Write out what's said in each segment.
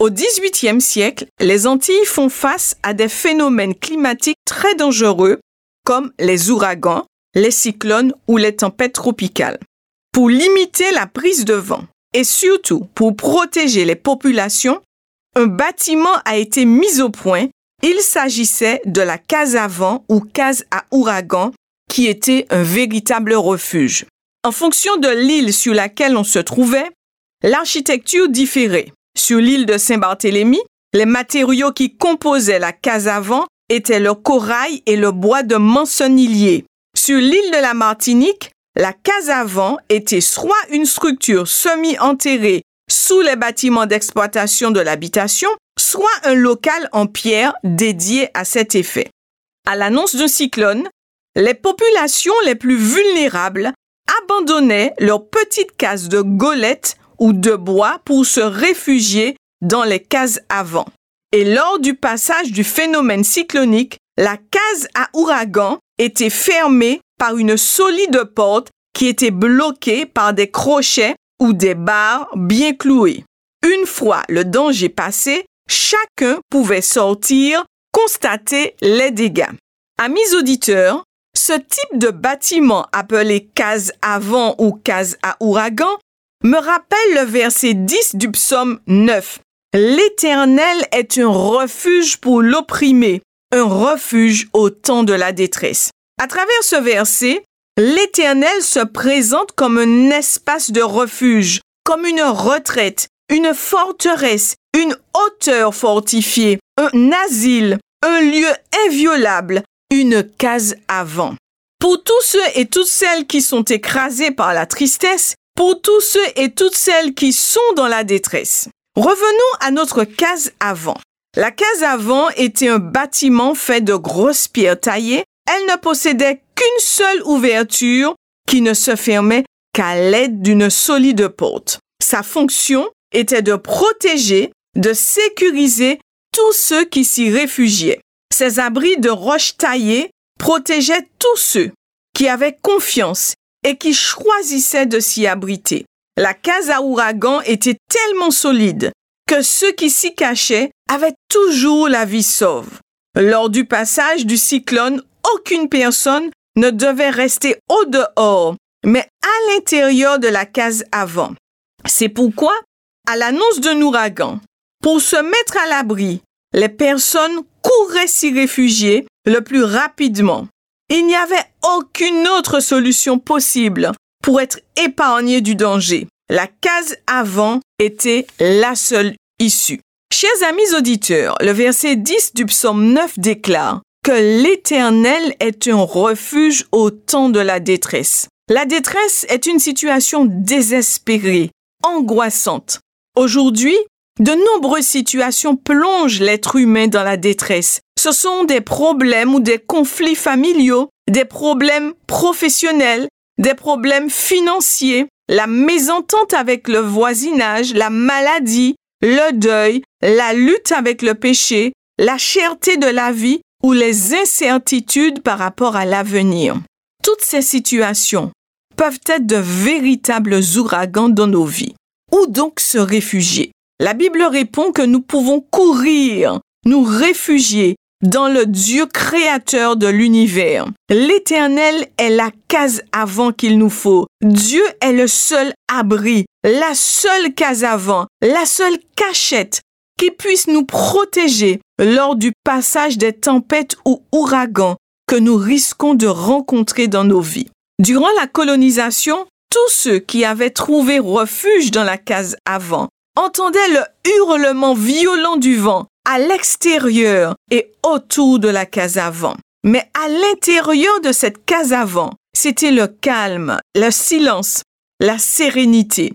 Au XVIIIe siècle, les Antilles font face à des phénomènes climatiques très dangereux comme les ouragans, les cyclones ou les tempêtes tropicales. Pour limiter la prise de vent et surtout pour protéger les populations, un bâtiment a été mis au point. Il s'agissait de la case à vent ou case à ouragan qui était un véritable refuge. En fonction de l'île sur laquelle on se trouvait, l'architecture différait. Sur l'île de Saint-Barthélemy, les matériaux qui composaient la case à vent étaient le corail et le bois de mançonnier. Sur l'île de la Martinique, la case à vent était soit une structure semi-enterrée sous les bâtiments d'exploitation de l'habitation, soit un local en pierre dédié à cet effet. À l'annonce d'un cyclone, les populations les plus vulnérables abandonnaient leurs petites cases de golettes ou de bois pour se réfugier dans les cases avant. Et lors du passage du phénomène cyclonique, la case à ouragan était fermée par une solide porte qui était bloquée par des crochets ou des barres bien clouées. Une fois le danger passé, chacun pouvait sortir, constater les dégâts. Amis auditeurs, ce type de bâtiment appelé case avant ou case à ouragan me rappelle le verset 10 du psaume 9. L'Éternel est un refuge pour l'opprimé, un refuge au temps de la détresse. À travers ce verset, l'Éternel se présente comme un espace de refuge, comme une retraite, une forteresse, une hauteur fortifiée, un asile, un lieu inviolable, une case avant. Pour tous ceux et toutes celles qui sont écrasés par la tristesse, pour tous ceux et toutes celles qui sont dans la détresse. Revenons à notre case avant. La case avant était un bâtiment fait de grosses pierres taillées elle ne possédait qu'une seule ouverture qui ne se fermait qu'à l'aide d'une solide porte. Sa fonction était de protéger, de sécuriser tous ceux qui s'y réfugiaient. Ces abris de roches taillées protégeaient tous ceux qui avaient confiance et qui choisissaient de s'y abriter. La case à ouragan était tellement solide que ceux qui s'y cachaient avaient toujours la vie sauve. Lors du passage du cyclone, aucune personne ne devait rester au dehors, mais à l'intérieur de la case avant. C'est pourquoi, à l'annonce d'un ouragan, pour se mettre à l'abri, les personnes couraient s'y réfugier le plus rapidement. Il n'y avait aucune autre solution possible pour être épargné du danger. La case avant était la seule issue. Chers amis auditeurs, le verset 10 du psaume 9 déclare que l'Éternel est un refuge au temps de la détresse. La détresse est une situation désespérée, angoissante. Aujourd'hui, de nombreuses situations plongent l'être humain dans la détresse. Ce sont des problèmes ou des conflits familiaux, des problèmes professionnels, des problèmes financiers, la mésentente avec le voisinage, la maladie, le deuil, la lutte avec le péché, la cherté de la vie ou les incertitudes par rapport à l'avenir. Toutes ces situations peuvent être de véritables ouragans dans nos vies. Où donc se réfugier? La Bible répond que nous pouvons courir, nous réfugier dans le Dieu créateur de l'univers. L'Éternel est la case avant qu'il nous faut. Dieu est le seul abri, la seule case avant, la seule cachette qui puisse nous protéger lors du passage des tempêtes ou ouragans que nous risquons de rencontrer dans nos vies. Durant la colonisation, tous ceux qui avaient trouvé refuge dans la case avant entendaient le hurlement violent du vent à l'extérieur et autour de la case avant. Mais à l'intérieur de cette case avant, c'était le calme, le silence, la sérénité.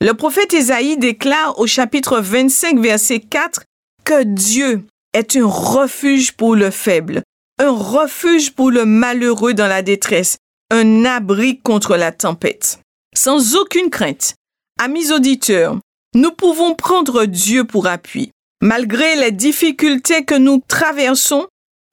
Le prophète Isaïe déclare au chapitre 25, verset 4 que Dieu est un refuge pour le faible, un refuge pour le malheureux dans la détresse, un abri contre la tempête. Sans aucune crainte, amis auditeurs, nous pouvons prendre Dieu pour appui. Malgré les difficultés que nous traversons,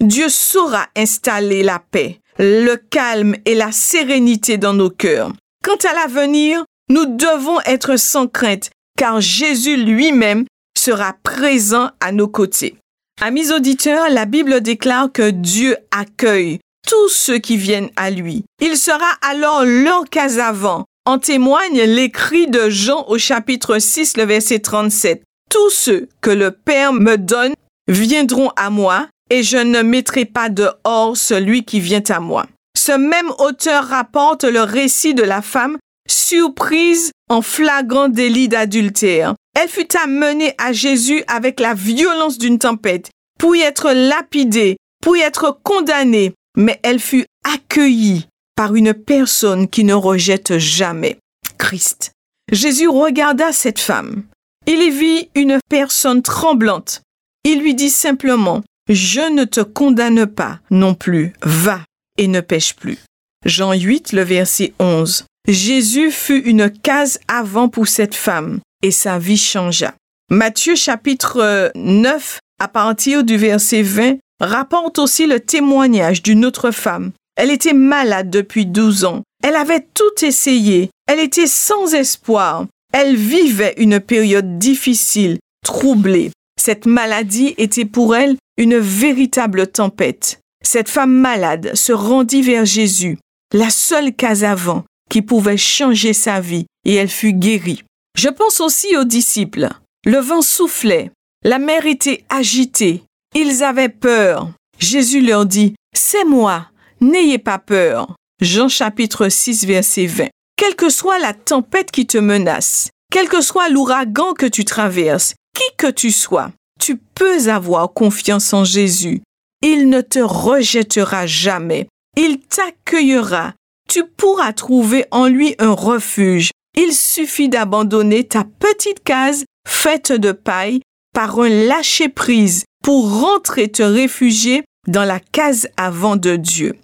Dieu saura installer la paix, le calme et la sérénité dans nos cœurs. Quant à l'avenir, nous devons être sans crainte, car Jésus lui-même sera présent à nos côtés. Amis auditeurs, la Bible déclare que Dieu accueille tous ceux qui viennent à lui. Il sera alors leur cas avant. En témoigne l'écrit de Jean au chapitre 6, le verset 37. Tous ceux que le Père me donne viendront à moi, et je ne mettrai pas dehors celui qui vient à moi. Ce même auteur rapporte le récit de la femme surprise en flagrant délit d'adultère. Elle fut amenée à Jésus avec la violence d'une tempête, pour y être lapidée, pour y être condamnée, mais elle fut accueillie par une personne qui ne rejette jamais, Christ. Jésus regarda cette femme. Il vit une personne tremblante. Il lui dit simplement, Je ne te condamne pas non plus, va et ne pêche plus. Jean 8, le verset 11. Jésus fut une case avant pour cette femme et sa vie changea. Matthieu chapitre 9 à partir du verset 20 rapporte aussi le témoignage d'une autre femme. Elle était malade depuis 12 ans. Elle avait tout essayé. Elle était sans espoir. Elle vivait une période difficile, troublée. Cette maladie était pour elle une véritable tempête. Cette femme malade se rendit vers Jésus, la seule case avant qui pouvait changer sa vie, et elle fut guérie. Je pense aussi aux disciples. Le vent soufflait, la mer était agitée, ils avaient peur. Jésus leur dit, C'est moi, n'ayez pas peur. Jean chapitre 6 verset 20. Quelle que soit la tempête qui te menace, quel que soit l'ouragan que tu traverses, qui que tu sois, tu peux avoir confiance en Jésus. Il ne te rejettera jamais. Il t'accueillera. Tu pourras trouver en lui un refuge. Il suffit d'abandonner ta petite case faite de paille par un lâcher-prise pour rentrer te réfugier dans la case avant de Dieu.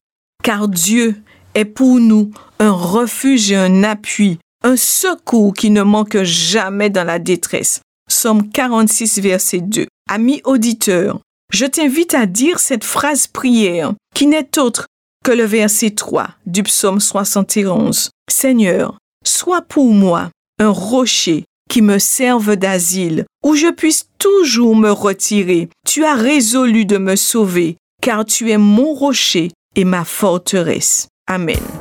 Car Dieu est pour nous un refuge et un appui, un secours qui ne manque jamais dans la détresse. Somme 46, verset 2. Ami auditeur, je t'invite à dire cette phrase prière qui n'est autre que le verset 3 du psaume 71. Seigneur, sois pour moi un rocher qui me serve d'asile, où je puisse toujours me retirer. Tu as résolu de me sauver, car tu es mon rocher et ma forteresse. Amen.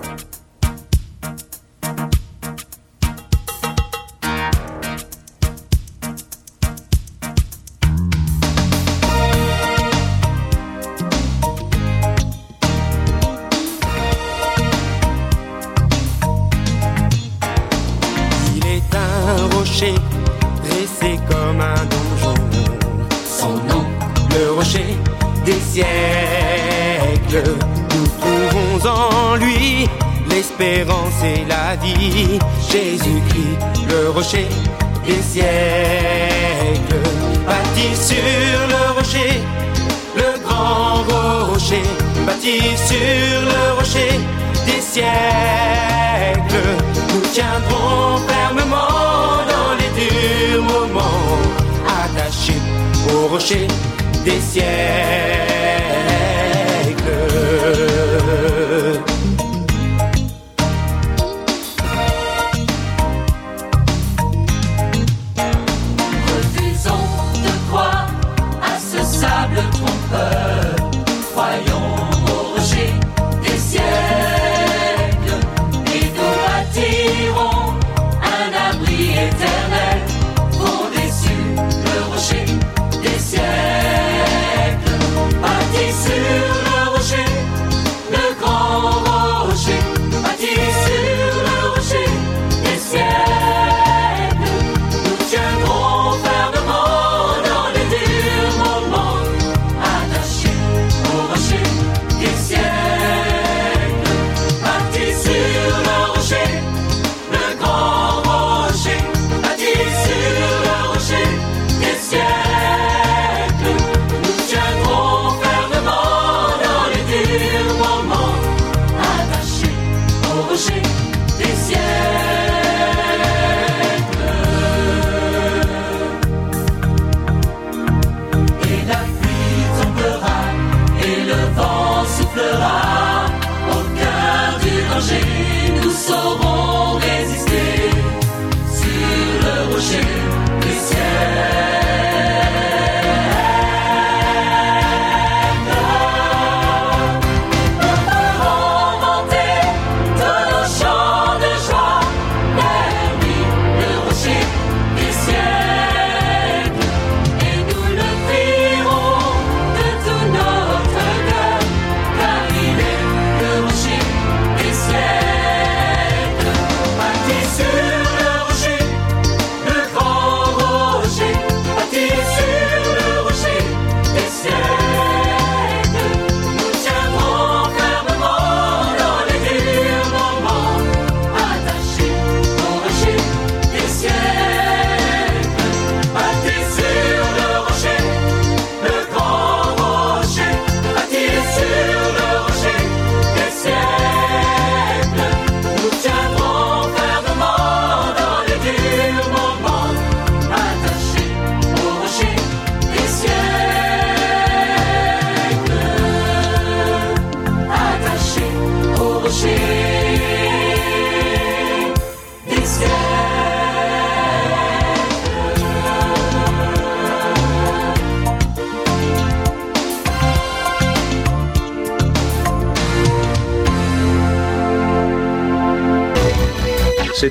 L'espérance et la vie. Jésus-Christ, le rocher des siècles, bâti sur le rocher, le grand rocher, bâti sur le rocher des siècles. Nous tiendrons rocher des siècles.